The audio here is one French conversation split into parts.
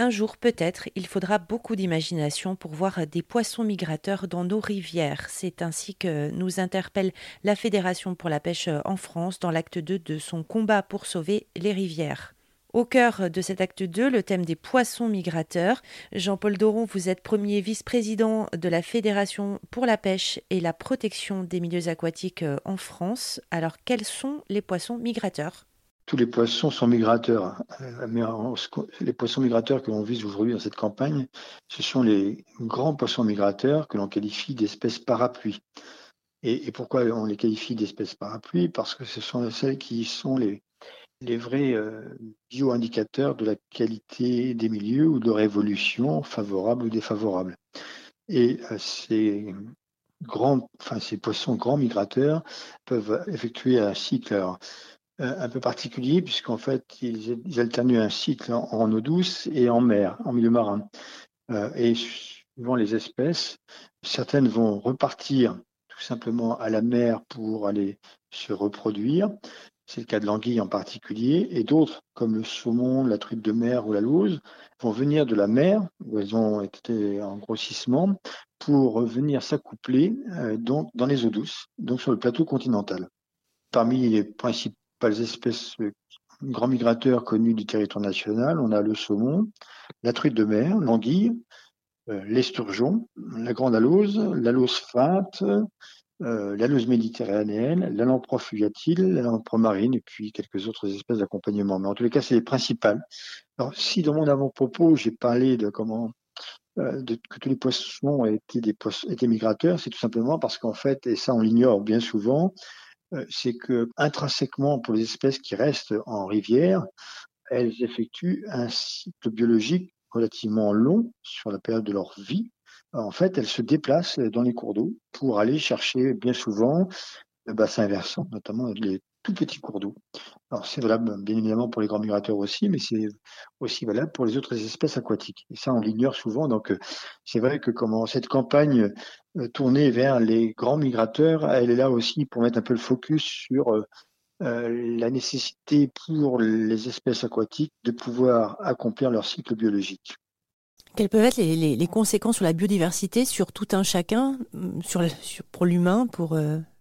Un jour peut-être, il faudra beaucoup d'imagination pour voir des poissons migrateurs dans nos rivières. C'est ainsi que nous interpelle la Fédération pour la pêche en France dans l'acte 2 de son combat pour sauver les rivières. Au cœur de cet acte 2, le thème des poissons migrateurs. Jean-Paul Doron, vous êtes premier vice-président de la Fédération pour la pêche et la protection des milieux aquatiques en France. Alors, quels sont les poissons migrateurs? Tous les poissons sont migrateurs. Euh, les poissons migrateurs que l'on vise aujourd'hui dans cette campagne, ce sont les grands poissons migrateurs que l'on qualifie d'espèces parapluies. Et, pourquoi on les qualifie d'espèces parapluies? Parce que ce sont celles qui sont les, vrais euh, bio-indicateurs de la qualité des milieux ou de leur évolution favorable ou défavorable. Et euh, ces grands, enfin ces poissons grands migrateurs peuvent effectuer un cycle un peu particulier, puisqu'en fait, ils, ils, alternent un cycle en, eau douce et en mer, en milieu marin. Euh, et suivant les espèces, certaines vont repartir tout simplement à la mer pour aller se reproduire. C'est le cas de l'anguille en particulier. Et d'autres, comme le saumon, la truite de mer ou la lauze, vont venir de la mer, où elles ont été en grossissement, pour venir s'accoupler euh, dans les eaux douces, donc sur le plateau continental. Parmi les principaux pas les espèces euh, grands migrateurs connus du territoire national. On a le saumon, la truite de mer, l'anguille, euh, l'esturgeon, la grande alose, l'alose feinte, euh, l'alose méditerranéenne, la lampre fluviatile, la lampre marine et puis quelques autres espèces d'accompagnement. Mais en tous les cas, c'est les principales. Alors, si dans mon avant-propos, j'ai parlé de comment de, que tous les poissons étaient des étaient migrateurs, c'est tout simplement parce qu'en fait, et ça on l'ignore bien souvent, euh, c'est que intrinsèquement, pour les espèces qui restent en rivière, elles effectuent un cycle biologique relativement long sur la période de leur vie. En fait, elles se déplacent dans les cours d'eau pour aller chercher bien souvent le bassin versant, notamment les tout petits cours d'eau. Alors c'est valable bien évidemment pour les grands migrateurs aussi, mais c'est aussi valable pour les autres espèces aquatiques. Et ça, on l'ignore souvent. Donc euh, c'est vrai que cette campagne euh, tournée vers les grands migrateurs, elle est là aussi pour mettre un peu le focus sur euh, la nécessité pour les espèces aquatiques de pouvoir accomplir leur cycle biologique. Quelles peuvent être les, conséquences sur la biodiversité, sur tout un chacun, sur, pour l'humain, pour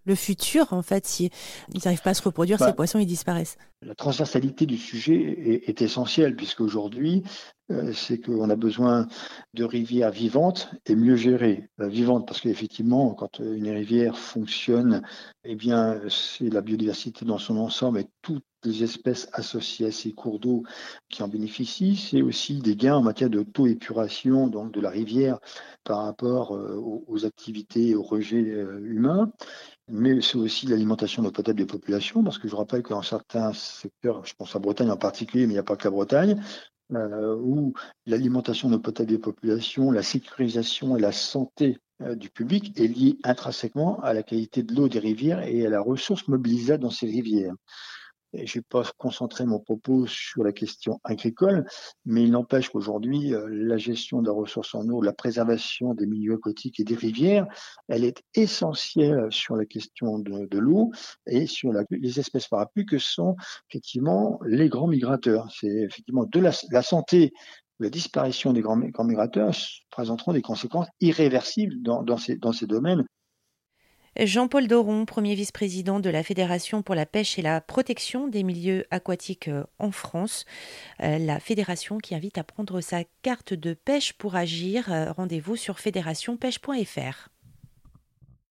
le futur, en fait, si ils n'arrivent pas à se reproduire, ces bah, poissons, ils disparaissent. La transversalité du sujet est, est essentielle, puisqu'aujourd'hui, euh, c'est qu'on a besoin de rivières vivantes et mieux gérées. Euh, vivantes, parce qu'effectivement, quand une rivière fonctionne, eh bien, c'est la biodiversité dans son ensemble et toutes les espèces associées à ces cours d'eau qui en bénéficient. C'est aussi des gains en matière de taux-épuration donc de la rivière par rapport euh, aux, activités et aux rejets humains mais c'est aussi l'alimentation de potable des populations, parce que je rappelle qu'en certains secteurs, je pense à Bretagne en particulier, mais il n'y a pas que la Bretagne, euh, où l'alimentation de potable des populations, la sécurisation et la santé euh, du public est liée intrinsèquement à la qualité de l'eau des rivières et à la ressource mobilisable dans ces rivières je ne vais pas concentrer mon propos sur la question agricole, mais il n'empêche qu'aujourd'hui, euh, la gestion de la ressource en eau, la préservation des milieux aquatiques et des rivières, elle est essentielle sur la question de, l'eau et sur les espèces parapluies que sont effectivement les grands migrateurs. C'est effectivement de la, santé la disparition des grands, migrateurs présenteront des conséquences irréversibles dans ces domaines Jean-Paul Doron, premier vice-président de la Fédération pour la pêche et la protection des milieux aquatiques euh, en France, euh, la fédération qui invite à prendre sa carte de pêche pour agir. Euh, rendez-vous sur fédérationpêche.fr.